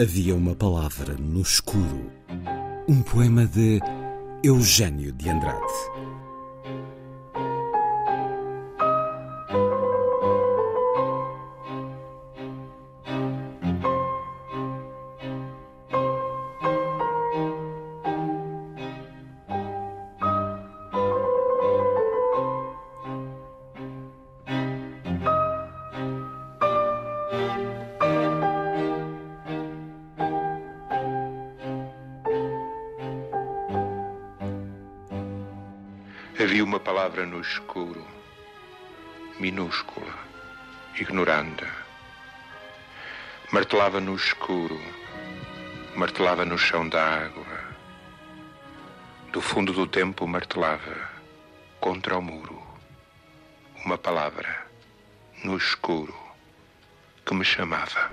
Havia uma palavra no escuro. Um poema de Eugênio de Andrade. Havia uma palavra no escuro, minúscula, ignoranda. Martelava no escuro, martelava no chão da água. Do fundo do tempo martelava contra o muro. Uma palavra no escuro que me chamava.